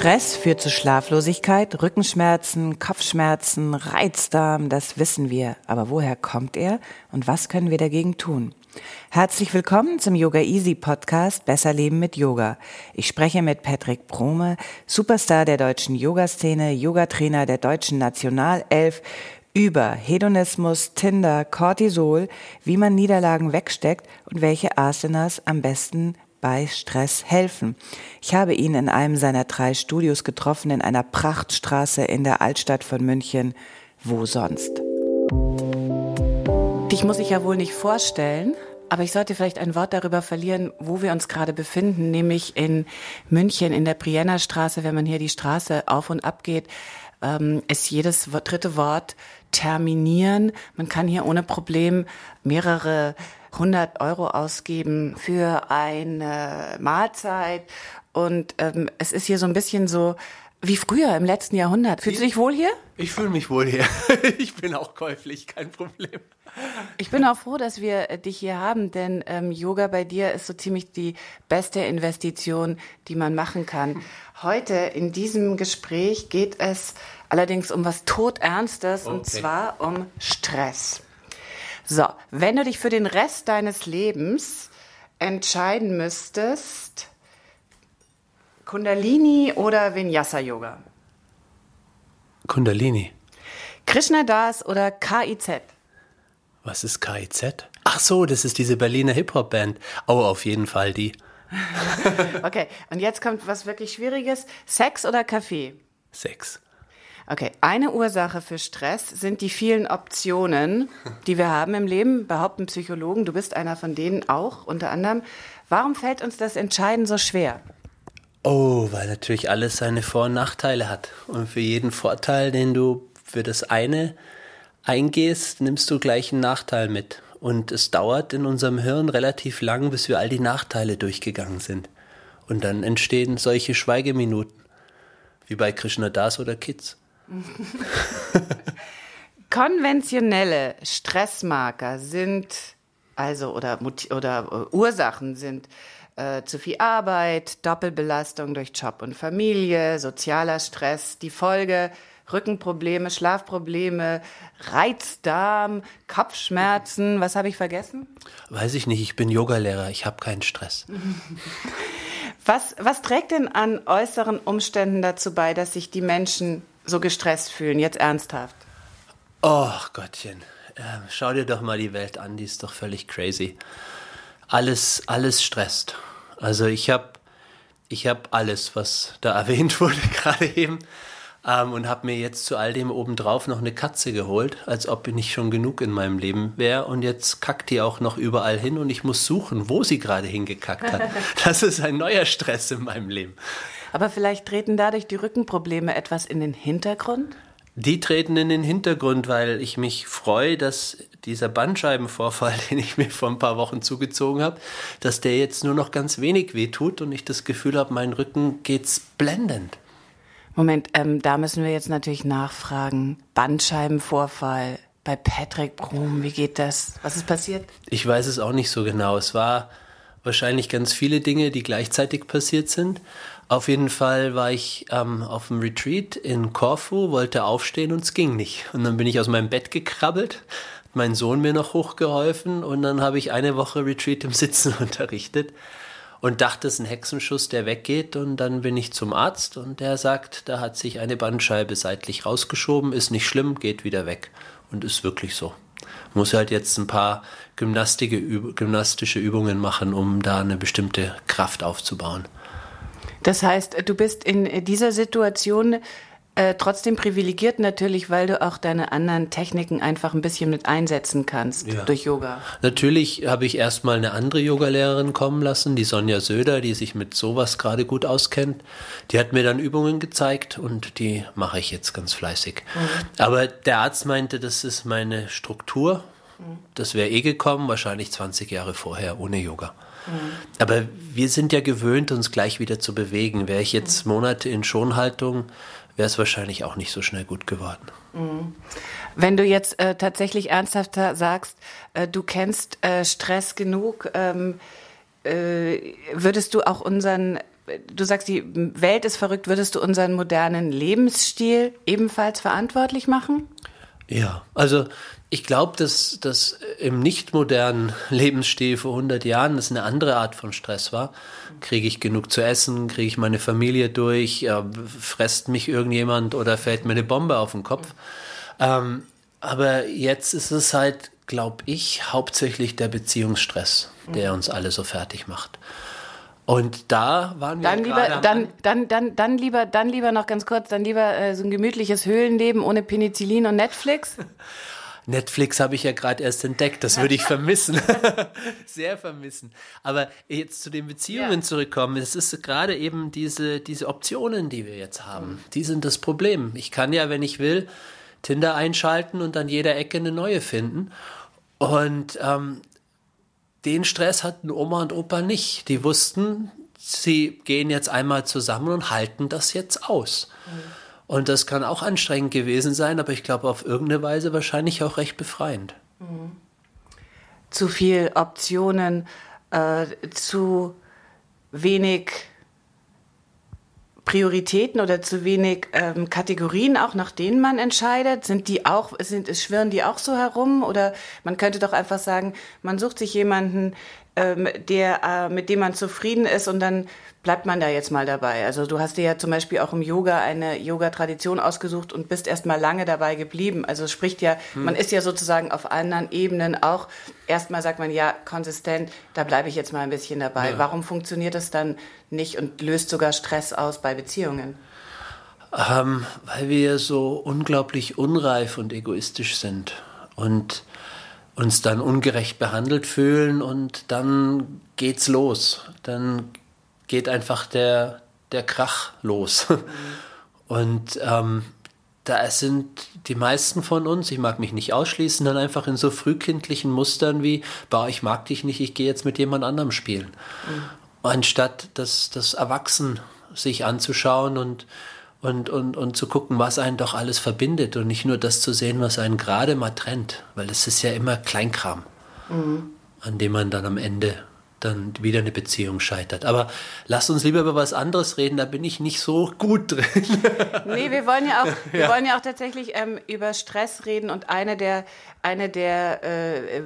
Stress führt zu Schlaflosigkeit, Rückenschmerzen, Kopfschmerzen, Reizdarm, das wissen wir. Aber woher kommt er und was können wir dagegen tun? Herzlich willkommen zum Yoga Easy Podcast Besser Leben mit Yoga. Ich spreche mit Patrick Brome, Superstar der deutschen Yoga-Szene, Yogatrainer der deutschen Nationalelf, über Hedonismus, Tinder, Cortisol, wie man Niederlagen wegsteckt und welche Asanas am besten bei Stress helfen. Ich habe ihn in einem seiner drei Studios getroffen, in einer Prachtstraße in der Altstadt von München. Wo sonst? Dich muss ich ja wohl nicht vorstellen, aber ich sollte vielleicht ein Wort darüber verlieren, wo wir uns gerade befinden, nämlich in München in der Brienner Straße. Wenn man hier die Straße auf und ab geht, ähm, ist jedes dritte Wort terminieren. Man kann hier ohne Problem mehrere 100 Euro ausgeben für eine Mahlzeit. Und ähm, es ist hier so ein bisschen so wie früher im letzten Jahrhundert. Fühlst du dich wohl hier? Ich fühle mich wohl hier. Ich bin auch käuflich, kein Problem. Ich bin auch froh, dass wir äh, dich hier haben, denn ähm, Yoga bei dir ist so ziemlich die beste Investition, die man machen kann. Heute in diesem Gespräch geht es allerdings um was Todernstes okay. und zwar um Stress. So, wenn du dich für den Rest deines Lebens entscheiden müsstest, Kundalini oder Vinyasa Yoga? Kundalini. Krishna Das oder KIZ? Was ist KIZ? Ach so, das ist diese Berliner Hip-Hop-Band. Oh, auf jeden Fall die. okay, und jetzt kommt was wirklich Schwieriges. Sex oder Kaffee? Sex. Okay, eine Ursache für Stress sind die vielen Optionen, die wir haben im Leben, behaupten Psychologen. Du bist einer von denen auch, unter anderem. Warum fällt uns das Entscheiden so schwer? Oh, weil natürlich alles seine Vor- und Nachteile hat. Und für jeden Vorteil, den du für das eine eingehst, nimmst du gleich einen Nachteil mit. Und es dauert in unserem Hirn relativ lang, bis wir all die Nachteile durchgegangen sind. Und dann entstehen solche Schweigeminuten, wie bei Krishna Das oder Kids. Konventionelle Stressmarker sind, also oder, oder äh, Ursachen sind äh, zu viel Arbeit, Doppelbelastung durch Job und Familie, sozialer Stress, die Folge Rückenprobleme, Schlafprobleme, Reizdarm, Kopfschmerzen. Was habe ich vergessen? Weiß ich nicht. Ich bin Yogalehrer. Ich habe keinen Stress. Was, was trägt denn an äußeren Umständen dazu bei, dass sich die Menschen so gestresst fühlen, jetzt ernsthaft? Oh Gottchen, äh, schau dir doch mal die Welt an, die ist doch völlig crazy. Alles, alles stresst. Also ich habe ich hab alles, was da erwähnt wurde gerade eben ähm, und habe mir jetzt zu all dem obendrauf noch eine Katze geholt, als ob nicht schon genug in meinem Leben wäre und jetzt kackt die auch noch überall hin und ich muss suchen, wo sie gerade hingekackt hat. Das ist ein neuer Stress in meinem Leben. Aber vielleicht treten dadurch die Rückenprobleme etwas in den Hintergrund? Die treten in den Hintergrund, weil ich mich freue, dass dieser Bandscheibenvorfall, den ich mir vor ein paar Wochen zugezogen habe, dass der jetzt nur noch ganz wenig wehtut und ich das Gefühl habe, mein Rücken geht's blendend. Moment, ähm, da müssen wir jetzt natürlich nachfragen. Bandscheibenvorfall bei Patrick Brum, wie geht das? Was ist passiert? Ich weiß es auch nicht so genau. Es war wahrscheinlich ganz viele Dinge, die gleichzeitig passiert sind. Auf jeden Fall war ich ähm, auf dem Retreat in Korfu, wollte aufstehen und es ging nicht. Und dann bin ich aus meinem Bett gekrabbelt, mein Sohn mir noch hochgeholfen und dann habe ich eine Woche Retreat im Sitzen unterrichtet und dachte, es ist ein Hexenschuss, der weggeht. Und dann bin ich zum Arzt und der sagt, da hat sich eine Bandscheibe seitlich rausgeschoben, ist nicht schlimm, geht wieder weg. Und ist wirklich so. Muss halt jetzt ein paar gymnastische Übungen machen, um da eine bestimmte Kraft aufzubauen. Das heißt, du bist in dieser Situation äh, trotzdem privilegiert natürlich, weil du auch deine anderen Techniken einfach ein bisschen mit einsetzen kannst ja. durch Yoga. Natürlich habe ich erstmal eine andere Yogalehrerin kommen lassen, die Sonja Söder, die sich mit sowas gerade gut auskennt. Die hat mir dann Übungen gezeigt und die mache ich jetzt ganz fleißig. Mhm. Aber der Arzt meinte, das ist meine Struktur. Das wäre eh gekommen, wahrscheinlich 20 Jahre vorher ohne Yoga. Mhm. Aber wir sind ja gewöhnt, uns gleich wieder zu bewegen. Wäre ich jetzt. Monate in Schonhaltung, wäre es wahrscheinlich auch nicht so schnell gut geworden. Wenn du jetzt äh, tatsächlich ernsthafter sagst, äh, du kennst äh, Stress genug, ähm, äh, würdest du auch unseren, du sagst, die Welt ist verrückt, würdest du unseren modernen Lebensstil ebenfalls verantwortlich machen? Ja, also ich glaube, dass das im nicht modernen Lebensstil vor 100 Jahren das eine andere Art von Stress war. Kriege ich genug zu essen? Kriege ich meine Familie durch? Äh, fresst mich irgendjemand oder fällt mir eine Bombe auf den Kopf? Ähm, aber jetzt ist es halt, glaube ich, hauptsächlich der Beziehungsstress, der uns alle so fertig macht. Und da waren wir dann lieber, dann, dann, dann, dann lieber, dann lieber noch ganz kurz, dann lieber äh, so ein gemütliches Höhlenleben ohne Penicillin und Netflix. Netflix habe ich ja gerade erst entdeckt, das würde ich vermissen. Sehr vermissen. Aber jetzt zu den Beziehungen ja. zurückkommen, es ist gerade eben diese, diese Optionen, die wir jetzt haben, mhm. die sind das Problem. Ich kann ja, wenn ich will, Tinder einschalten und an jeder Ecke eine neue finden. Und ähm, den Stress hatten Oma und Opa nicht. Die wussten, sie gehen jetzt einmal zusammen und halten das jetzt aus. Mhm. Und das kann auch anstrengend gewesen sein, aber ich glaube auf irgendeine Weise wahrscheinlich auch recht befreiend. Mhm. Zu viel Optionen, äh, zu wenig Prioritäten oder zu wenig ähm, Kategorien, auch nach denen man entscheidet? Sind die auch, sind, schwirren die auch so herum? Oder man könnte doch einfach sagen, man sucht sich jemanden, ähm, der, äh, mit dem man zufrieden ist und dann bleibt man da jetzt mal dabei. Also du hast dir ja zum Beispiel auch im Yoga eine Yoga-Tradition ausgesucht und bist erst mal lange dabei geblieben. Also es spricht ja, hm. man ist ja sozusagen auf anderen Ebenen auch, erstmal sagt man ja konsistent, da bleibe ich jetzt mal ein bisschen dabei. Ja. Warum funktioniert das dann nicht und löst sogar Stress aus bei Beziehungen? Ähm, weil wir so unglaublich unreif und egoistisch sind und uns dann ungerecht behandelt fühlen und dann geht's los. Dann geht einfach der, der Krach los. Und ähm, da sind die meisten von uns, ich mag mich nicht ausschließen, dann einfach in so frühkindlichen Mustern wie, bah, ich mag dich nicht, ich gehe jetzt mit jemand anderem spielen. Mhm. Anstatt das, das Erwachsen sich anzuschauen und, und, und, und zu gucken, was einen doch alles verbindet und nicht nur das zu sehen, was einen gerade mal trennt, weil es ist ja immer Kleinkram, mhm. an dem man dann am Ende dann wieder eine Beziehung scheitert. Aber lass uns lieber über was anderes reden, da bin ich nicht so gut drin. nee, wir wollen ja auch, wir ja. wollen ja auch tatsächlich ähm, über Stress reden und eine der, eine der äh,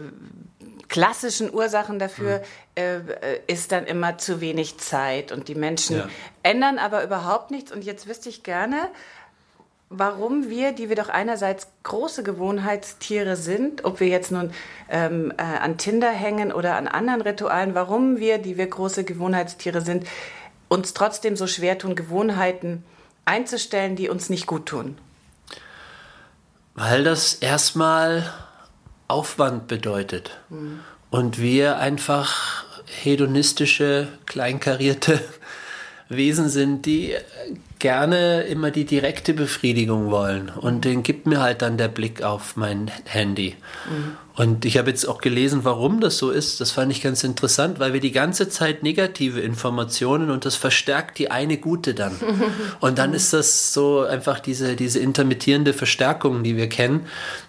klassischen Ursachen dafür mhm. äh, ist dann immer zu wenig Zeit und die Menschen ja. ändern aber überhaupt nichts und jetzt wüsste ich gerne, warum wir, die wir doch einerseits große Gewohnheitstiere sind, ob wir jetzt nun ähm, äh, an Tinder hängen oder an anderen Ritualen, warum wir, die wir große Gewohnheitstiere sind, uns trotzdem so schwer tun, Gewohnheiten einzustellen, die uns nicht gut tun. Weil das erstmal Aufwand bedeutet mhm. und wir einfach hedonistische, kleinkarierte Wesen sind, die gerne immer die direkte Befriedigung wollen. Und den gibt mir halt dann der Blick auf mein Handy. Mhm. Und ich habe jetzt auch gelesen, warum das so ist. Das fand ich ganz interessant, weil wir die ganze Zeit negative Informationen und das verstärkt die eine gute dann. Und dann ist das so einfach diese, diese intermittierende Verstärkung, die wir kennen.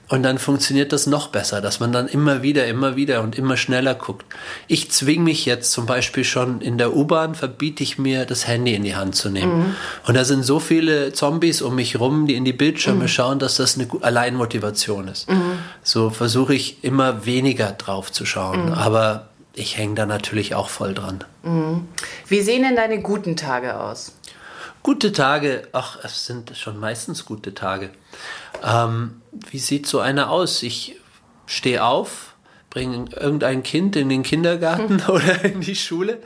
Und dann funktioniert das noch besser, dass man dann immer wieder, immer wieder und immer schneller guckt. Ich zwinge mich jetzt zum Beispiel schon in der U-Bahn, verbiete ich mir, das Handy in die Hand zu nehmen. Mhm. Und da sind so viele Zombies um mich rum, die in die Bildschirme mhm. schauen, dass das eine Alleinmotivation ist. Mhm. So versuche ich immer weniger drauf zu schauen. Mhm. Aber ich hänge da natürlich auch voll dran. Mhm. Wie sehen denn deine guten Tage aus? Gute Tage, ach, es sind schon meistens gute Tage. Ähm, wie sieht so einer aus? Ich stehe auf, bringe irgendein Kind in den Kindergarten oder in die Schule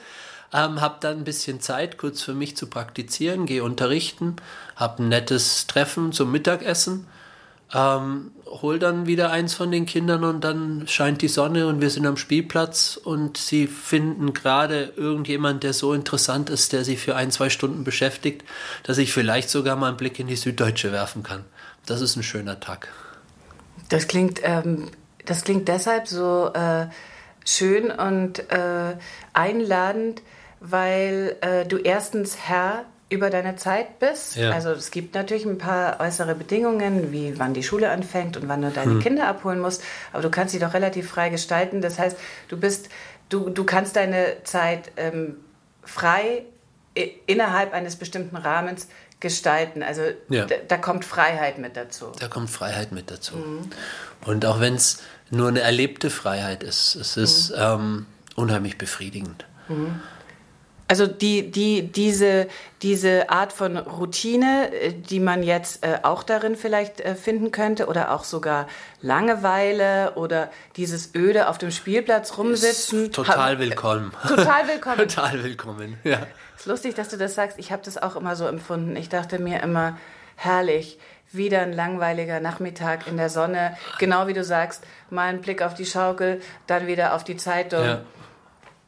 ähm, habe dann ein bisschen Zeit kurz für mich zu praktizieren, gehe unterrichten, habe ein nettes Treffen zum Mittagessen, ähm, hol dann wieder eins von den Kindern und dann scheint die Sonne und wir sind am Spielplatz und sie finden gerade irgendjemand, der so interessant ist, der sie für ein, zwei Stunden beschäftigt, dass ich vielleicht sogar mal einen Blick in die Süddeutsche werfen kann. Das ist ein schöner Tag. Das klingt, ähm, das klingt deshalb so äh, schön und äh, einladend, weil äh, du erstens Herr über deine Zeit bist. Ja. Also es gibt natürlich ein paar äußere Bedingungen, wie wann die Schule anfängt und wann du deine hm. Kinder abholen musst, aber du kannst sie doch relativ frei gestalten. Das heißt, du bist, du, du kannst deine Zeit ähm, frei innerhalb eines bestimmten Rahmens gestalten. Also ja. da, kommt Freiheit mit dazu. Da kommt Freiheit mit dazu. Mhm. Und auch wenn es nur eine erlebte Freiheit ist, es ist mhm. ähm, unheimlich befriedigend. Mhm. Also die, die, diese, diese Art von Routine, äh, die man jetzt äh, auch darin vielleicht äh, finden könnte, oder auch sogar Langeweile oder dieses öde auf dem Spielplatz rumsitzen. Ist total willkommen. Total willkommen. total willkommen, ja. Ist lustig, dass du das sagst. Ich habe das auch immer so empfunden. Ich dachte mir immer, herrlich, wieder ein langweiliger Nachmittag in der Sonne. Genau wie du sagst, mal ein Blick auf die Schaukel, dann wieder auf die Zeitung. Ja.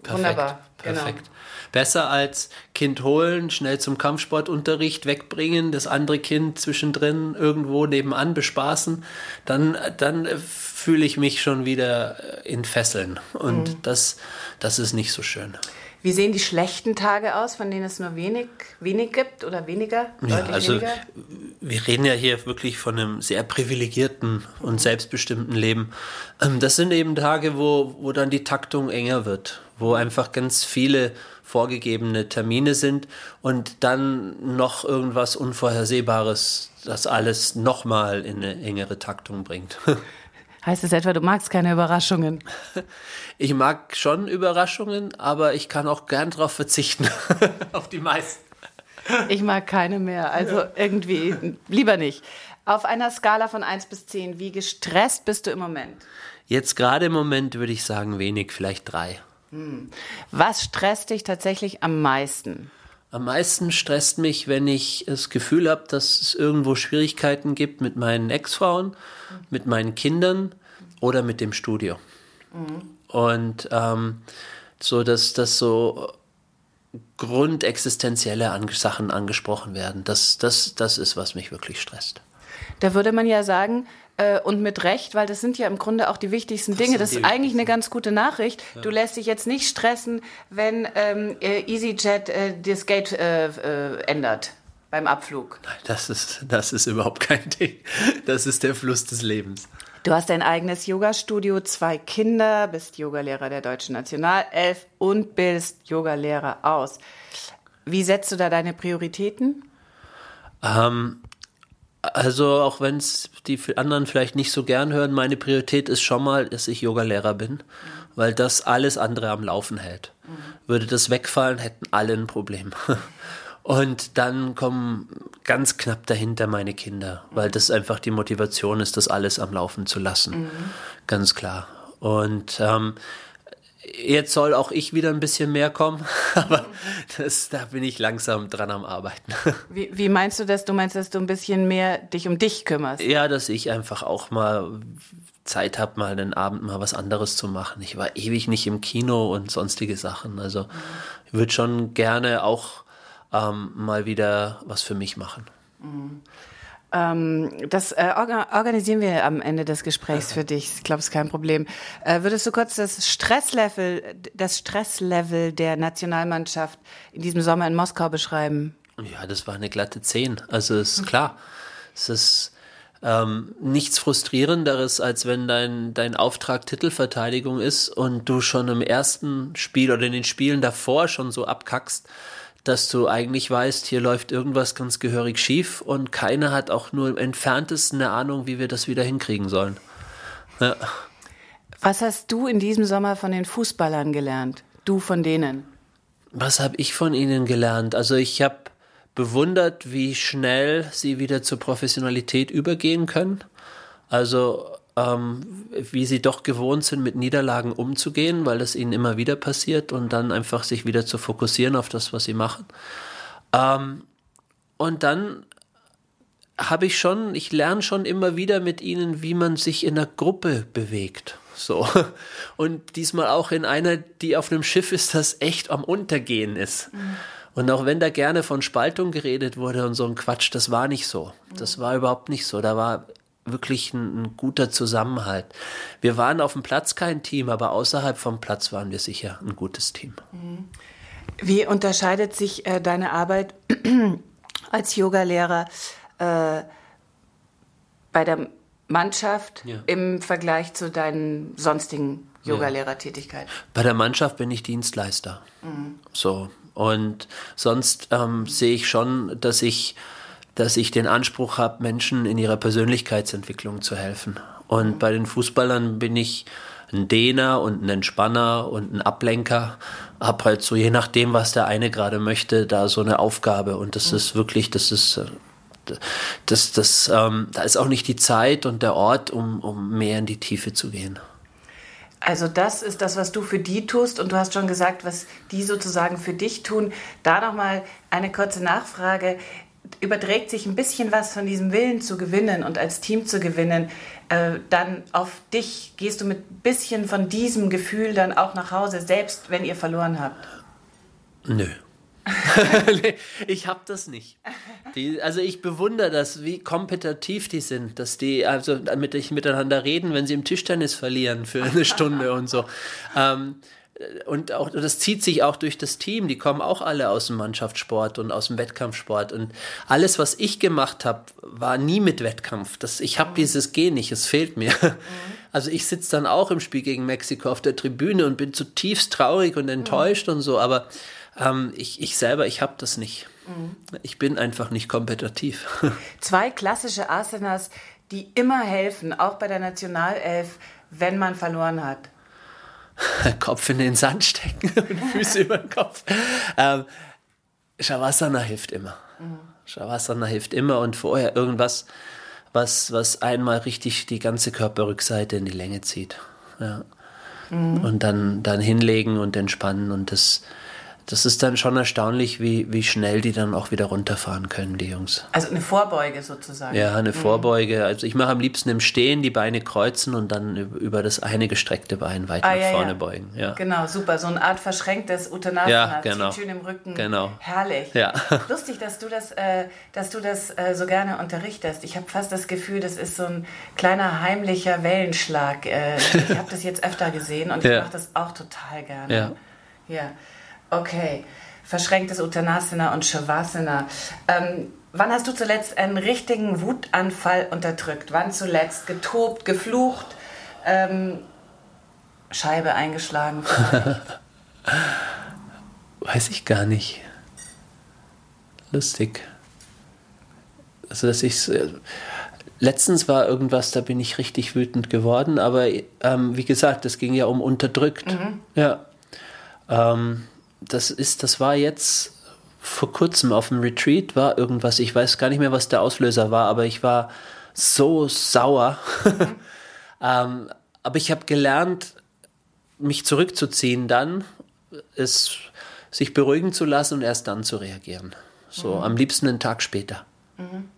Perfekt, Wunderbar. Genau. Perfekt. Genau. Besser als Kind holen, schnell zum Kampfsportunterricht wegbringen, das andere Kind zwischendrin irgendwo nebenan bespaßen, dann, dann fühle ich mich schon wieder in Fesseln. Und mhm. das, das ist nicht so schön. Wie sehen die schlechten Tage aus, von denen es nur wenig, wenig gibt oder weniger? Ja, also weniger? wir reden ja hier wirklich von einem sehr privilegierten und selbstbestimmten Leben. Ähm, das sind eben Tage, wo, wo dann die Taktung enger wird, wo einfach ganz viele vorgegebene Termine sind und dann noch irgendwas Unvorhersehbares, das alles nochmal in eine engere Taktung bringt. Heißt es etwa, du magst keine Überraschungen? Ich mag schon Überraschungen, aber ich kann auch gern darauf verzichten. Auf die meisten. Ich mag keine mehr. Also irgendwie lieber nicht. Auf einer Skala von 1 bis 10, wie gestresst bist du im Moment? Jetzt gerade im Moment würde ich sagen wenig, vielleicht drei. Was stresst dich tatsächlich am meisten? Am meisten stresst mich, wenn ich das Gefühl habe, dass es irgendwo Schwierigkeiten gibt mit meinen Ex-Frauen, mit meinen Kindern oder mit dem Studio. Mhm. Und ähm, so, dass das so grundexistenzielle Sachen angesprochen werden. Das, das, das ist, was mich wirklich stresst. Da würde man ja sagen, und mit Recht, weil das sind ja im Grunde auch die wichtigsten Dinge. Das ist eigentlich eine ganz gute Nachricht. Ja. Du lässt dich jetzt nicht stressen, wenn ähm, äh, EasyJet äh, das Gate äh, äh, ändert beim Abflug. Nein, das ist, das ist überhaupt kein Ding. Das ist der Fluss des Lebens. Du hast ein eigenes Yoga-Studio, zwei Kinder, bist Yogalehrer der Deutschen Nationalelf und bildest Yogalehrer aus. Wie setzt du da deine Prioritäten? Ähm, also auch wenn es die anderen vielleicht nicht so gern hören, meine Priorität ist schon mal, dass ich Yogalehrer bin, mhm. weil das alles andere am Laufen hält. Mhm. Würde das wegfallen, hätten alle ein Problem. Und dann kommen ganz knapp dahinter meine Kinder, weil das einfach die Motivation ist, das alles am Laufen zu lassen. Mhm. Ganz klar. Und ähm, Jetzt soll auch ich wieder ein bisschen mehr kommen, aber das, da bin ich langsam dran am Arbeiten. Wie, wie, meinst du das? Du meinst, dass du ein bisschen mehr dich um dich kümmerst? Ja, dass ich einfach auch mal Zeit habe, mal einen Abend mal was anderes zu machen. Ich war ewig nicht im Kino und sonstige Sachen. Also ich würde schon gerne auch ähm, mal wieder was für mich machen. Mhm. Ähm, das äh, organisieren wir am Ende des Gesprächs für dich. Ich glaube, es ist kein Problem. Äh, würdest du kurz das Stresslevel, das Stresslevel der Nationalmannschaft in diesem Sommer in Moskau beschreiben? Ja, das war eine glatte 10. Also ist klar. Es ist ähm, nichts frustrierenderes, als wenn dein, dein Auftrag Titelverteidigung ist und du schon im ersten Spiel oder in den Spielen davor schon so abkackst dass du eigentlich weißt, hier läuft irgendwas ganz gehörig schief und keiner hat auch nur im entferntesten eine Ahnung, wie wir das wieder hinkriegen sollen. Ja. Was hast du in diesem Sommer von den Fußballern gelernt? Du von denen? Was habe ich von ihnen gelernt? Also ich habe bewundert, wie schnell sie wieder zur Professionalität übergehen können. Also ähm, wie sie doch gewohnt sind, mit Niederlagen umzugehen, weil das ihnen immer wieder passiert und dann einfach sich wieder zu fokussieren auf das, was sie machen. Ähm, und dann habe ich schon, ich lerne schon immer wieder mit ihnen, wie man sich in einer Gruppe bewegt. So. Und diesmal auch in einer, die auf einem Schiff ist, das echt am Untergehen ist. Mhm. Und auch wenn da gerne von Spaltung geredet wurde und so ein Quatsch, das war nicht so. Das war überhaupt nicht so. Da war wirklich ein, ein, guter Zusammenhalt. Wir waren auf dem Platz kein Team, aber außerhalb vom Platz waren wir sicher ein gutes Team. Mhm. Wie unterscheidet sich äh, deine Arbeit als Yogalehrer äh, bei der Mannschaft ja. im Vergleich zu deinen sonstigen Yogalehrertätigkeiten? Bei der Mannschaft bin ich Dienstleister. Mhm. So. Und sonst ähm, sehe ich schon, dass ich, dass ich den Anspruch habe, Menschen in ihrer Persönlichkeitsentwicklung zu helfen. Und bei den Fußballern bin ich ein Dehner und ein Entspanner und ein Ablenker. Hab halt so, je nachdem, was der eine gerade möchte, da so eine Aufgabe. Und das mhm. ist wirklich, das ist äh, das, das, ähm, da ist auch nicht die Zeit und der Ort, um, um mehr in die Tiefe zu gehen. Also das ist das, was du für die tust und du hast schon gesagt, was die sozusagen für dich tun. Da nochmal eine kurze Nachfrage. Überträgt sich ein bisschen was von diesem Willen zu gewinnen und als Team zu gewinnen, äh, dann auf dich? Gehst du mit ein bisschen von diesem Gefühl dann auch nach Hause, selbst wenn ihr verloren habt? Nö. ich habe das nicht. Die, also ich bewundere das, wie kompetitiv die sind, dass die also ich miteinander reden, wenn sie im Tischtennis verlieren für eine Stunde und so. Ähm, und auch das zieht sich auch durch das Team. Die kommen auch alle aus dem Mannschaftssport und aus dem Wettkampfsport. Und alles, was ich gemacht habe, war nie mit Wettkampf. Das, ich habe mhm. dieses Gen nicht, es fehlt mir. Mhm. Also ich sitze dann auch im Spiel gegen Mexiko auf der Tribüne und bin zutiefst traurig und enttäuscht mhm. und so. Aber ähm, ich, ich selber, ich habe das nicht. Mhm. Ich bin einfach nicht kompetitiv. Zwei klassische Asanas, die immer helfen, auch bei der Nationalelf, wenn man verloren hat. Kopf in den Sand stecken und Füße über den Kopf. Ähm, Shavasana hilft immer. Mhm. Shavasana hilft immer und vorher irgendwas, was, was einmal richtig die ganze Körperrückseite in die Länge zieht. Ja. Mhm. Und dann, dann hinlegen und entspannen und das das ist dann schon erstaunlich, wie, wie schnell die dann auch wieder runterfahren können, die Jungs. Also eine Vorbeuge sozusagen. Ja, eine mhm. Vorbeuge. Also ich mache am liebsten im Stehen die Beine kreuzen und dann über das eine gestreckte Bein weiter ah, nach ja, vorne ja. beugen. Ja. Genau, super. So eine Art verschränktes Uttanasana. Ja, genau. schön im Rücken. Genau. Herrlich. Ja. Lustig, dass du das, äh, dass du das äh, so gerne unterrichtest. Ich habe fast das Gefühl, das ist so ein kleiner heimlicher Wellenschlag. Äh, ich habe das jetzt öfter gesehen und ich mache das auch total gerne. Ja. Ja. Okay, verschränktes Uttanasana und Shavasana. Ähm, wann hast du zuletzt einen richtigen Wutanfall unterdrückt? Wann zuletzt getobt, geflucht, ähm, Scheibe eingeschlagen? Weiß ich gar nicht. Lustig. Also, dass ich äh, letztens war irgendwas, da bin ich richtig wütend geworden, aber ähm, wie gesagt, es ging ja um unterdrückt. Mhm. Ja. Ähm, das ist, das war jetzt vor kurzem auf dem Retreat, war irgendwas, ich weiß gar nicht mehr, was der Auslöser war, aber ich war so sauer. Mhm. ähm, aber ich habe gelernt, mich zurückzuziehen dann, es sich beruhigen zu lassen und erst dann zu reagieren. So mhm. am liebsten einen Tag später. Mhm.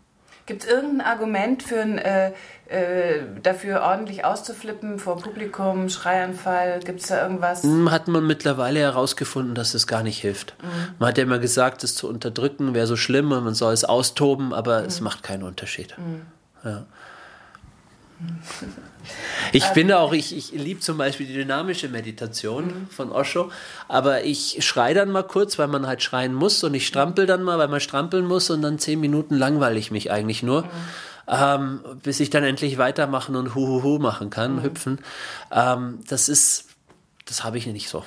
Gibt es irgendein Argument für ein, äh, äh, dafür ordentlich auszuflippen vor Publikum, Schreianfall? Gibt es da irgendwas? Hm, hat man mittlerweile herausgefunden, dass es gar nicht hilft. Mhm. Man hat ja immer gesagt, es zu unterdrücken wäre so schlimm und man soll es austoben, aber mhm. es macht keinen Unterschied. Mhm. Ja. Ich finde auch, ich, ich liebe zum Beispiel die dynamische Meditation mhm. von Osho, aber ich schreie dann mal kurz, weil man halt schreien muss und ich strampel dann mal, weil man strampeln muss und dann zehn Minuten langweile ich mich eigentlich nur. Mhm. Ähm, bis ich dann endlich weitermachen und Huhuhu machen kann, mhm. hüpfen. Ähm, das ist, das habe ich nicht so.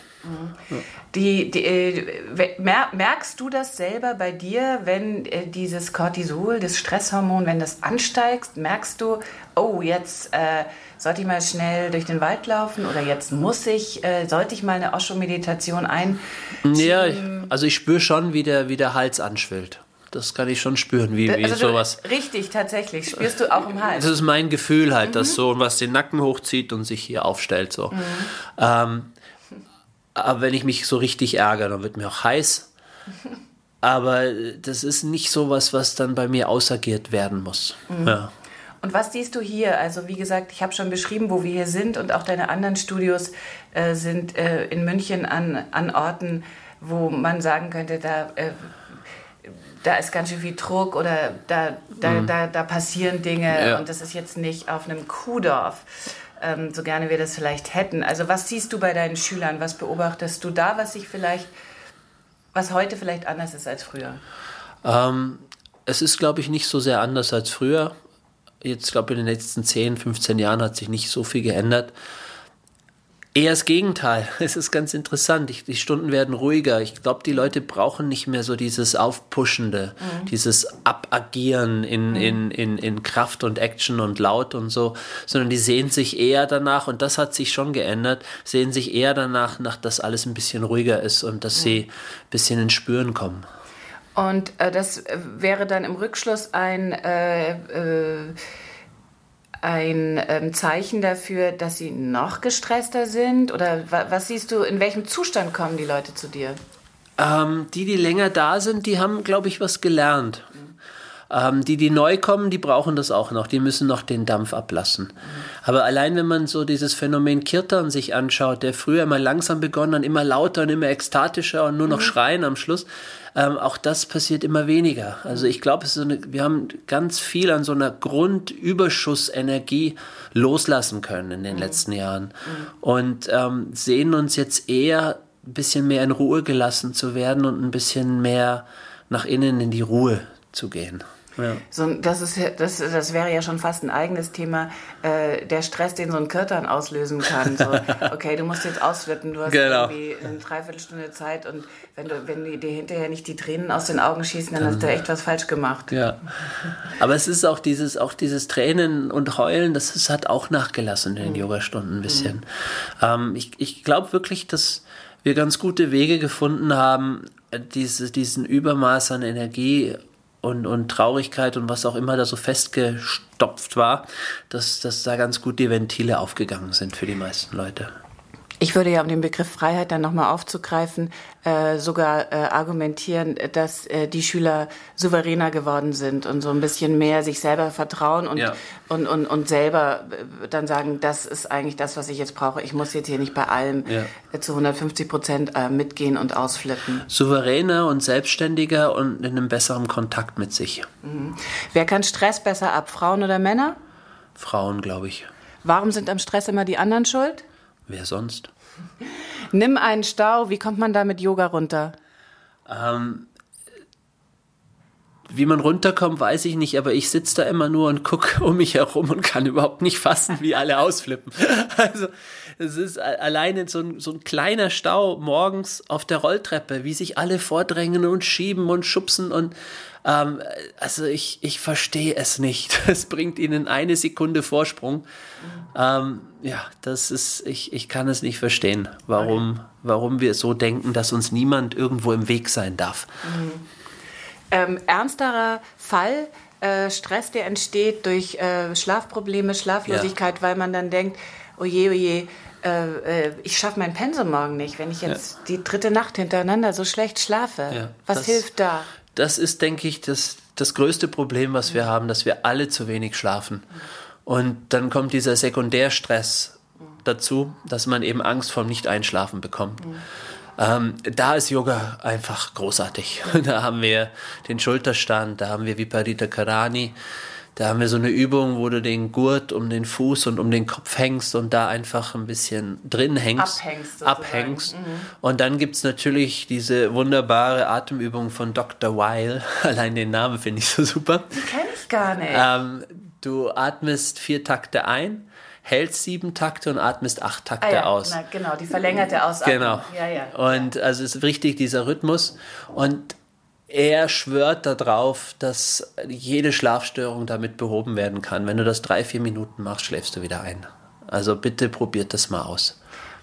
Die, die, äh, merkst du das selber bei dir, wenn äh, dieses Cortisol, das Stresshormon, wenn das ansteigt, merkst du, oh, jetzt äh, sollte ich mal schnell durch den Wald laufen oder jetzt muss ich, äh, sollte ich mal eine Osho-Meditation ein? Ja, also ich spüre schon, wie der, wie der Hals anschwillt. Das kann ich schon spüren, wie, wie also sowas. Richtig, tatsächlich. Spürst du auch im Hals. Das ist mein Gefühl halt, mhm. dass so was den Nacken hochzieht und sich hier aufstellt. So. Mhm. Ähm, aber wenn ich mich so richtig ärgere, dann wird mir auch heiß. Aber das ist nicht so was, was dann bei mir ausagiert werden muss. Mhm. Ja. Und was siehst du hier? Also wie gesagt, ich habe schon beschrieben, wo wir hier sind und auch deine anderen Studios äh, sind äh, in München an, an Orten, wo man sagen könnte, da, äh, da ist ganz schön viel Druck oder da, da, mhm. da, da passieren Dinge ja. und das ist jetzt nicht auf einem Kuhdorf. Ähm, so gerne wir das vielleicht hätten. Also was siehst du bei deinen Schülern? Was beobachtest du da, was sich vielleicht, was heute vielleicht anders ist als früher? Ähm, es ist, glaube ich, nicht so sehr anders als früher jetzt glaube ich in den letzten 10, 15 Jahren hat sich nicht so viel geändert. Eher das Gegenteil. Es ist ganz interessant. Ich, die Stunden werden ruhiger. Ich glaube, die Leute brauchen nicht mehr so dieses Aufpuschende, mhm. dieses Abagieren in, mhm. in, in, in Kraft und Action und Laut und so, sondern die sehen sich eher danach, und das hat sich schon geändert, sehen sich eher danach, nach, dass alles ein bisschen ruhiger ist und dass mhm. sie ein bisschen ins Spüren kommen. Und äh, das äh, wäre dann im Rückschluss ein, äh, äh, ein ähm, Zeichen dafür, dass sie noch gestresster sind? Oder was siehst du, in welchem Zustand kommen die Leute zu dir? Ähm, die, die länger da sind, die haben, glaube ich, was gelernt. Ähm, die, die neu kommen, die brauchen das auch noch. Die müssen noch den Dampf ablassen. Mhm. Aber allein, wenn man so dieses Phänomen Kirtan sich anschaut, der früher mal langsam begonnen, dann immer lauter und immer ekstatischer und nur noch mhm. schreien am Schluss, ähm, auch das passiert immer weniger. Also ich glaube, so wir haben ganz viel an so einer Grundüberschussenergie loslassen können in den mhm. letzten Jahren mhm. und ähm, sehen uns jetzt eher ein bisschen mehr in Ruhe gelassen zu werden und ein bisschen mehr nach innen in die Ruhe zu gehen. Ja. So, das, ist, das, das wäre ja schon fast ein eigenes Thema, äh, der Stress, den so ein Kirtan auslösen kann. So, okay, du musst jetzt ausflippen, du hast genau. irgendwie eine Dreiviertelstunde Zeit und wenn, du, wenn dir hinterher nicht die Tränen aus den Augen schießen, dann hast du echt was falsch gemacht. Ja. Aber es ist auch dieses, auch dieses Tränen und Heulen, das ist, hat auch nachgelassen in den mhm. Yogastunden ein bisschen. Mhm. Ähm, ich ich glaube wirklich, dass wir ganz gute Wege gefunden haben, diese, diesen Übermaß an Energie und, und Traurigkeit und was auch immer da so festgestopft war, dass, dass da ganz gut die Ventile aufgegangen sind für die meisten Leute. Ich würde ja, um den Begriff Freiheit dann nochmal aufzugreifen, äh, sogar äh, argumentieren, dass äh, die Schüler souveräner geworden sind und so ein bisschen mehr sich selber vertrauen und, ja. und, und, und selber äh, dann sagen, das ist eigentlich das, was ich jetzt brauche. Ich muss jetzt hier nicht bei allem ja. Äh, zu 150 Prozent äh, mitgehen und ausflippen. Souveräner und selbstständiger und in einem besseren Kontakt mit sich. Mhm. Wer kann Stress besser ab, Frauen oder Männer? Frauen, glaube ich. Warum sind am Stress immer die anderen schuld? Wer sonst? Nimm einen Stau. Wie kommt man da mit Yoga runter? Ähm, wie man runterkommt, weiß ich nicht, aber ich sitze da immer nur und gucke um mich herum und kann überhaupt nicht fassen, wie alle ausflippen. Also es ist alleine so ein, so ein kleiner Stau morgens auf der Rolltreppe, wie sich alle vordrängen und schieben und schubsen und ähm, also ich, ich verstehe es nicht. Es bringt ihnen eine Sekunde Vorsprung. Ähm, ja, das ist, ich, ich kann es nicht verstehen, warum, warum wir so denken, dass uns niemand irgendwo im Weg sein darf. Mhm. Ähm, ernsterer Fall, äh, Stress, der entsteht durch äh, Schlafprobleme, Schlaflosigkeit, ja. weil man dann denkt, oje, oje, äh, äh, ich schaffe mein Pensum morgen nicht, wenn ich jetzt ja. die dritte Nacht hintereinander so schlecht schlafe. Ja, Was das, hilft da? Das ist, denke ich, das, das größte Problem, was wir haben, dass wir alle zu wenig schlafen. Und dann kommt dieser Sekundärstress dazu, dass man eben Angst vor Nicht-Einschlafen bekommt. Ähm, da ist Yoga einfach großartig. Da haben wir den Schulterstand, da haben wir Viparita Karani, da haben wir so eine Übung, wo du den Gurt um den Fuß und um den Kopf hängst und da einfach ein bisschen drin hängst. Abhängst. Abhängst. Mhm. Und dann gibt es natürlich diese wunderbare Atemübung von Dr. Weil. Allein den Namen finde ich so super. Die kenne ich gar nicht. Ähm, du atmest vier Takte ein hältst sieben Takte und atmest acht Takte ah, ja, aus. Na, genau, die verlängerte Ausatmung. Genau. Ja, ja. Und also es ist richtig dieser Rhythmus. Und er schwört darauf, dass jede Schlafstörung damit behoben werden kann. Wenn du das drei, vier Minuten machst, schläfst du wieder ein. Also bitte probiert das mal aus.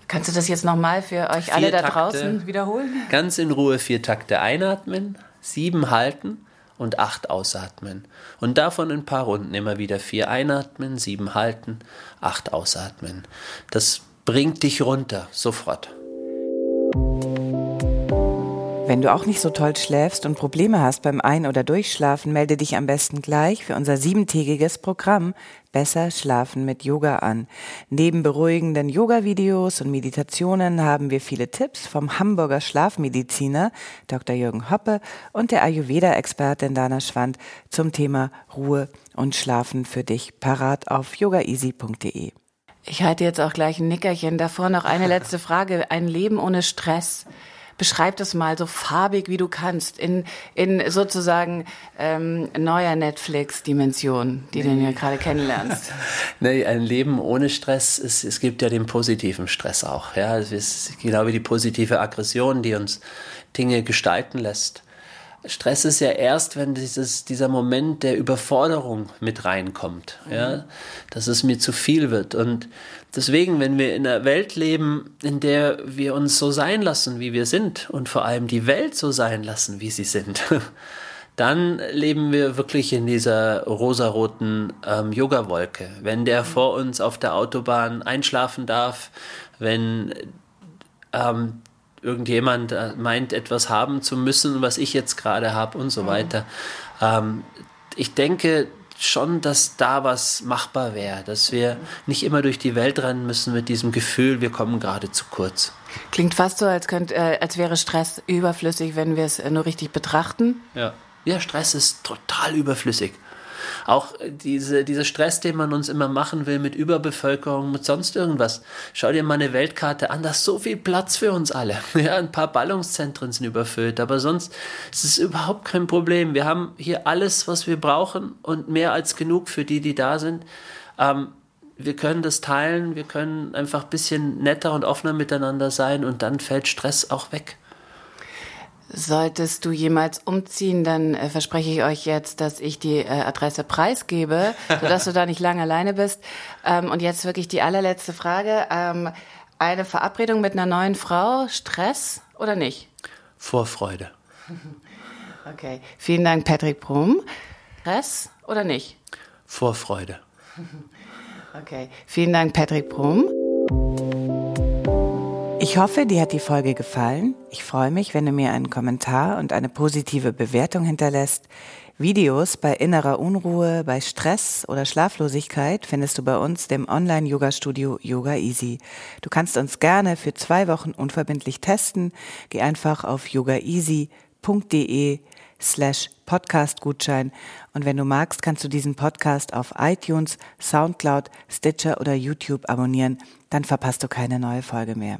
Kannst du das jetzt nochmal für euch vier alle da Takte, draußen wiederholen? Ganz in Ruhe vier Takte einatmen, sieben halten und acht ausatmen. Und davon ein paar Runden immer wieder vier einatmen, sieben halten, acht ausatmen. Das bringt dich runter, sofort. Wenn du auch nicht so toll schläfst und Probleme hast beim Ein- oder Durchschlafen, melde dich am besten gleich für unser siebentägiges Programm Besser Schlafen mit Yoga an. Neben beruhigenden Yoga-Videos und Meditationen haben wir viele Tipps vom Hamburger Schlafmediziner Dr. Jürgen Hoppe und der Ayurveda-Expertin Dana Schwand zum Thema Ruhe und Schlafen für dich parat auf yogaeasy.de. Ich halte jetzt auch gleich ein Nickerchen. Davor noch eine letzte Frage. Ein Leben ohne Stress beschreib das mal so farbig, wie du kannst, in, in sozusagen ähm, neuer Netflix-Dimension, die nee. du ja gerade kennenlernst. nee, ein Leben ohne Stress, es, es gibt ja den positiven Stress auch. Ja? Es ist genau wie die positive Aggression, die uns Dinge gestalten lässt. Stress ist ja erst, wenn dieses, dieser Moment der Überforderung mit reinkommt, mhm. ja, dass es mir zu viel wird. Und deswegen, wenn wir in einer Welt leben, in der wir uns so sein lassen, wie wir sind, und vor allem die Welt so sein lassen, wie sie sind, dann leben wir wirklich in dieser rosaroten ähm, Yoga-Wolke. Wenn der mhm. vor uns auf der Autobahn einschlafen darf, wenn ähm, irgendjemand äh, meint, etwas haben zu müssen, was ich jetzt gerade habe und so mhm. weiter. Ähm, ich denke schon, dass da was machbar wäre, dass wir nicht immer durch die Welt rennen müssen mit diesem Gefühl, wir kommen gerade zu kurz. Klingt fast so, als, könnt, äh, als wäre Stress überflüssig, wenn wir es äh, nur richtig betrachten. Ja. ja, Stress ist total überflüssig. Auch diese, dieser Stress, den man uns immer machen will mit Überbevölkerung, mit sonst irgendwas. Schau dir mal eine Weltkarte an, da ist so viel Platz für uns alle. Ja, ein paar Ballungszentren sind überfüllt, aber sonst ist es überhaupt kein Problem. Wir haben hier alles, was wir brauchen und mehr als genug für die, die da sind. Ähm, wir können das teilen, wir können einfach ein bisschen netter und offener miteinander sein und dann fällt Stress auch weg. Solltest du jemals umziehen, dann äh, verspreche ich euch jetzt, dass ich die äh, Adresse preisgebe, sodass du da nicht lange alleine bist. Ähm, und jetzt wirklich die allerletzte Frage. Ähm, eine Verabredung mit einer neuen Frau, Stress oder nicht? Vorfreude. Okay. Vielen Dank, Patrick Brumm. Stress oder nicht? Vorfreude. Okay. Vielen Dank, Patrick Brumm. Ich hoffe, dir hat die Folge gefallen. Ich freue mich, wenn du mir einen Kommentar und eine positive Bewertung hinterlässt. Videos bei innerer Unruhe, bei Stress oder Schlaflosigkeit findest du bei uns, dem Online-Yoga-Studio Yoga Easy. Du kannst uns gerne für zwei Wochen unverbindlich testen. Geh einfach auf yogaeasy.de slash Podcast-Gutschein. Und wenn du magst, kannst du diesen Podcast auf iTunes, Soundcloud, Stitcher oder YouTube abonnieren. Dann verpasst du keine neue Folge mehr.